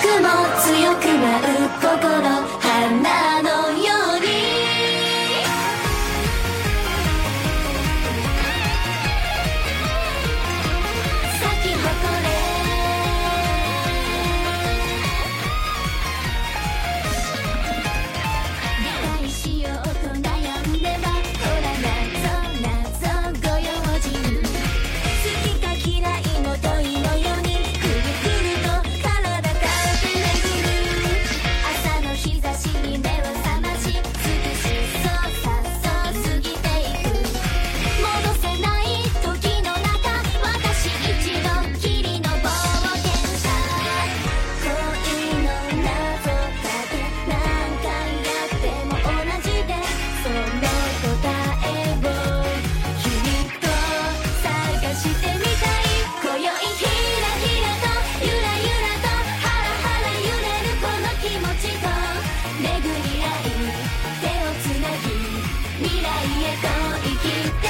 くも強くなるきて